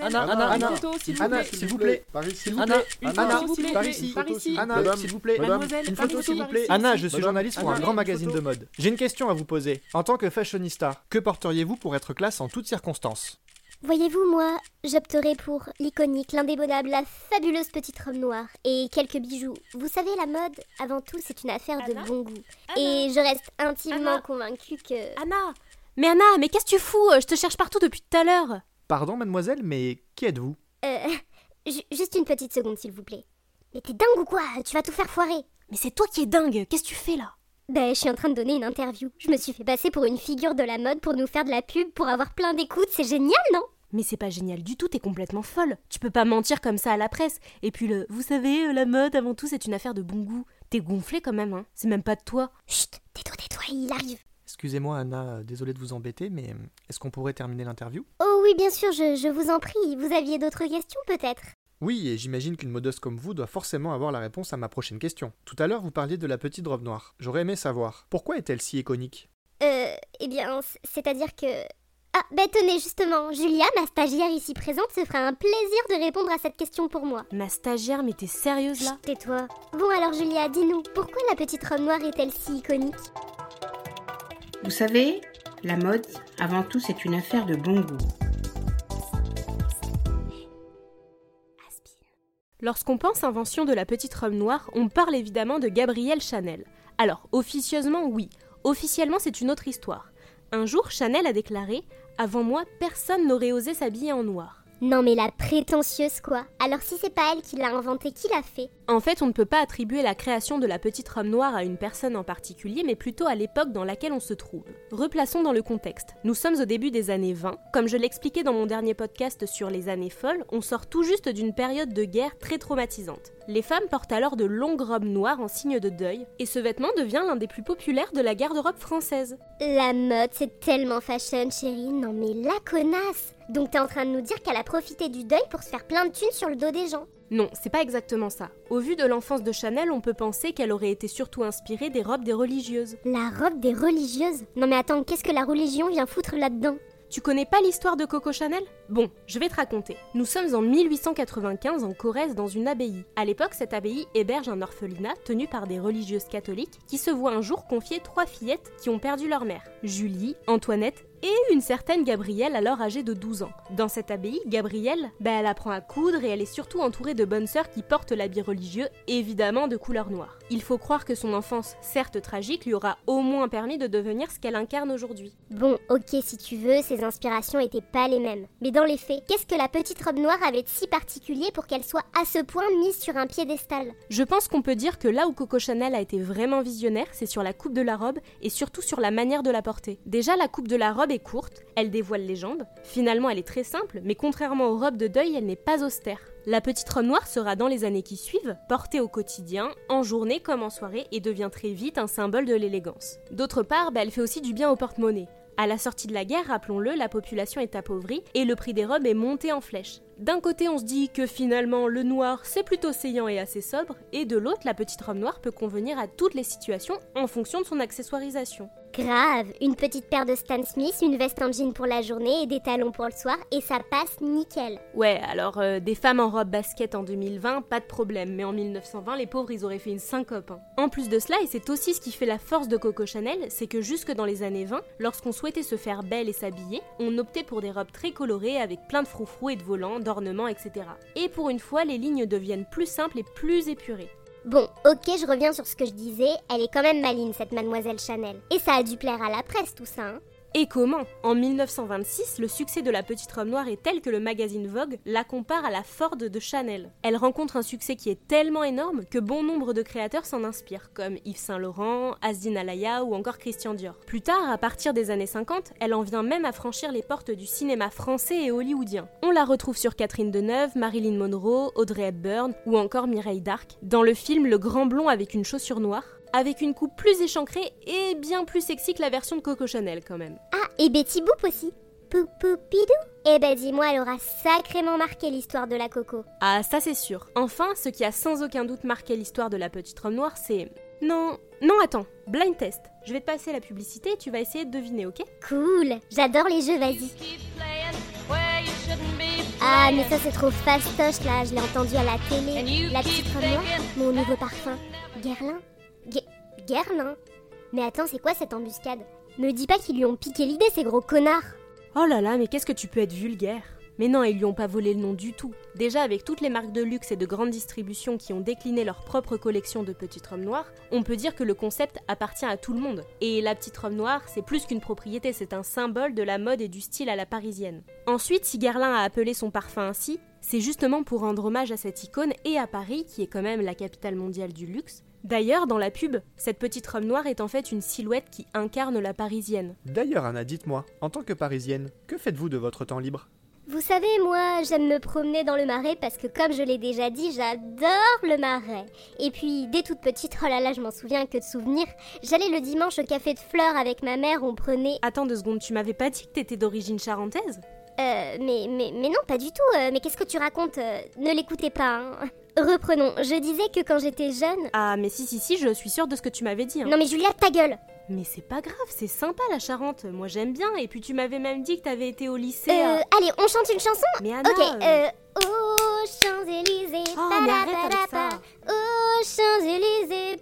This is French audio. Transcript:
Anna, Anna, Anna, Anna, s'il vous plaît, s'il vous plaît, Anna, par ici, Anna, s'il vous plaît, une photo s'il vous plaît. Anna, je suis journaliste pour un grand magazine de mode. J'ai une question à vous poser. En tant que fashionista, que porteriez-vous pour être classe en toutes circonstances? Voyez-vous, moi, j'opterais pour l'iconique, l'indémodable, la fabuleuse petite robe noire et quelques bijoux. Vous savez, la mode, avant tout, c'est une affaire de bon goût. Et je reste intimement convaincue que... Anna Mais Anna, mais qu'est-ce que tu fous? Je te cherche partout depuis tout à l'heure Pardon, mademoiselle, mais qui êtes-vous Euh... Juste une petite seconde, s'il vous plaît. Mais t'es dingue ou quoi? Tu vas tout faire foirer Mais c'est toi qui es dingue Qu'est-ce que tu fais là? Ben, je suis en train de donner une interview. Je me suis fait passer pour une figure de la mode pour nous faire de la pub, pour avoir plein d'écoutes. C'est génial, non? Mais c'est pas génial du tout, t'es complètement folle. Tu peux pas mentir comme ça à la presse. Et puis le vous savez, la mode avant tout c'est une affaire de bon goût. T'es gonflé quand même, hein. C'est même pas de toi. Chut, tais-toi, tais-toi, il arrive. Excusez-moi Anna, désolé de vous embêter, mais est-ce qu'on pourrait terminer l'interview? Oh oui, bien sûr, je, je vous en prie. Vous aviez d'autres questions peut-être? Oui, et j'imagine qu'une modeuse comme vous doit forcément avoir la réponse à ma prochaine question. Tout à l'heure, vous parliez de la petite robe noire. J'aurais aimé savoir, pourquoi est-elle si iconique? Euh, eh bien, c'est-à-dire que... Ah, ben tenez, justement, Julia, ma stagiaire ici présente, se fera un plaisir de répondre à cette question pour moi. Ma stagiaire, mais t'es sérieuse là? Tais-toi. Bon alors Julia, dis-nous, pourquoi la petite robe noire est-elle si iconique? Vous savez, la mode, avant tout, c'est une affaire de bon goût. Lorsqu'on pense invention de la petite robe noire, on parle évidemment de Gabrielle Chanel. Alors, officieusement, oui. Officiellement, c'est une autre histoire. Un jour, Chanel a déclaré Avant moi, personne n'aurait osé s'habiller en noir. Non mais la prétentieuse quoi. Alors si c'est pas elle qui l'a inventé, qui l'a fait? En fait, on ne peut pas attribuer la création de la petite robe noire à une personne en particulier, mais plutôt à l'époque dans laquelle on se trouve. Replaçons dans le contexte. Nous sommes au début des années 20. Comme je l'expliquais dans mon dernier podcast sur les années folles, on sort tout juste d'une période de guerre très traumatisante. Les femmes portent alors de longues robes noires en signe de deuil, et ce vêtement devient l'un des plus populaires de la garde-robe française. La mode, c'est tellement fashion, chérie. Non mais la connasse Donc t'es en train de nous dire qu'elle a profité du deuil pour se faire plein de thunes sur le dos des gens Non, c'est pas exactement ça. Au vu de l'enfance de Chanel, on peut penser qu'elle aurait été surtout inspirée des robes des religieuses. La robe des religieuses? Non mais attends, qu'est-ce que la religion vient foutre là-dedans? Tu connais pas l'histoire de Coco Chanel? Bon, je vais te raconter. Nous sommes en 1895 en Corrèze dans une abbaye. À l'époque, cette abbaye héberge un orphelinat tenu par des religieuses catholiques qui se voient un jour confier trois fillettes qui ont perdu leur mère Julie, Antoinette et une certaine Gabrielle alors âgée de 12 ans. Dans cette abbaye, Gabrielle, bah, elle apprend à coudre et elle est surtout entourée de bonnes sœurs qui portent l'habit religieux, évidemment de couleur noire. Il faut croire que son enfance, certes tragique, lui aura au moins permis de devenir ce qu'elle incarne aujourd'hui. Bon, ok si tu veux, ses inspirations étaient pas les mêmes. Mais dans les faits, qu'est-ce que la petite robe noire avait de si particulier pour qu'elle soit à ce point mise sur un piédestal? Je pense qu'on peut dire que là où Coco Chanel a été vraiment visionnaire, c'est sur la coupe de la robe et surtout sur la manière de la porter. Déjà, la coupe de la robe courte, elle dévoile les jambes. Finalement, elle est très simple, mais contrairement aux robes de deuil, elle n'est pas austère. La petite robe noire sera dans les années qui suivent portée au quotidien, en journée comme en soirée, et devient très vite un symbole de l'élégance. D'autre part, bah, elle fait aussi du bien au porte-monnaie. À la sortie de la guerre, rappelons-le, la population est appauvrie et le prix des robes est monté en flèche. D'un côté, on se dit que finalement le noir c'est plutôt saillant et assez sobre, et de l'autre, la petite robe noire peut convenir à toutes les situations en fonction de son accessoirisation. Grave, une petite paire de Stan Smith, une veste en jean pour la journée et des talons pour le soir, et ça passe nickel. Ouais, alors euh, des femmes en robe basket en 2020, pas de problème, mais en 1920, les pauvres, ils auraient fait une syncope. hein. En plus de cela, et c'est aussi ce qui fait la force de Coco Chanel, c'est que jusque dans les années 20, lorsqu'on souhaitait se faire belle et s'habiller, on optait pour des robes très colorées avec plein de froufrous et de volants, d'ornements, etc. Et pour une fois, les lignes deviennent plus simples et plus épurées. Bon, ok, je reviens sur ce que je disais, elle est quand même maligne cette mademoiselle Chanel. Et ça a dû plaire à la presse tout ça, hein Et comment En 1926, le succès de la petite robe noire est tel que le magazine Vogue la compare à la Ford de Chanel? Elle rencontre un succès qui est tellement énorme que bon nombre de créateurs s'en inspirent, comme Yves Saint Laurent, Asdin Alaya ou encore Christian Dior. Plus tard, à partir des années 50, elle en vient même à franchir les portes du cinéma français et hollywoodien. On la retrouve sur Catherine Deneuve, Marilyn Monroe, Audrey Hepburn ou encore Mireille Darc, dans le film Le Grand Blond avec une chaussure noire, avec une coupe plus échancrée et bien plus sexy que la version de Coco Chanel quand même. Ah, et Betty Boop aussi Poupoupidou Eh ben dis-moi, elle aura sacrément marqué l'histoire de la coco. Ah, ça c'est sûr. Enfin, ce qui a sans aucun doute marqué l'histoire de la petite robe noire, c'est... Non, non, attends, blind test. Je vais te passer la publicité et tu vas essayer de deviner, ok? Cool, j'adore les jeux, vas-y. Ah, mais ça c'est trop fastoche là, je l'ai entendu à la télé. La petite robe noire, mon nouveau parfum. Guerlain? Guerlain Mais attends, c'est quoi cette embuscade? Me dis pas qu'ils lui ont piqué l'idée, ces gros connards Oh là là, mais qu'est-ce que tu peux être vulgaire? Mais non, ils lui ont pas volé le nom du tout. Déjà, avec toutes les marques de luxe et de grande distribution qui ont décliné leur propre collection de petites robes noires, on peut dire que le concept appartient à tout le monde. Et la petite robe noire, c'est plus qu'une propriété, c'est un symbole de la mode et du style à la parisienne. Ensuite, si Guerlain a appelé son parfum ainsi, c'est justement pour rendre hommage à cette icône et à Paris, qui est quand même la capitale mondiale du luxe, D'ailleurs, dans la pub, cette petite robe noire est en fait une silhouette qui incarne la parisienne. D'ailleurs, Anna, dites-moi, en tant que parisienne, que faites-vous de votre temps libre? Vous savez, moi, j'aime me promener dans le marais parce que, comme je l'ai déjà dit, j'adore le marais. Et puis, dès toute petite, oh là là, je m'en souviens que de souvenirs, j'allais le dimanche au café de fleurs avec ma mère, on prenait. Attends deux secondes, tu m'avais pas dit que t'étais d'origine charentaise? Euh, mais, mais, mais non, pas du tout. Euh, mais qu'est-ce que tu racontes? Euh, Ne l'écoutez pas. Hein. Reprenons, je disais que quand j'étais jeune... Ah mais si si si, je suis sûre de ce que tu m'avais dit. Hein. Non mais Julia, ta gueule. Mais c'est pas grave, c'est sympa la Charente, moi j'aime bien, et puis tu m'avais même dit que t'avais été au lycée. Euh, hein. allez, on chante une chanson Mais Anna, Ok, euh... euh aux Champs-Élysées, oh, mais arrête. Aux Champs-Élysées,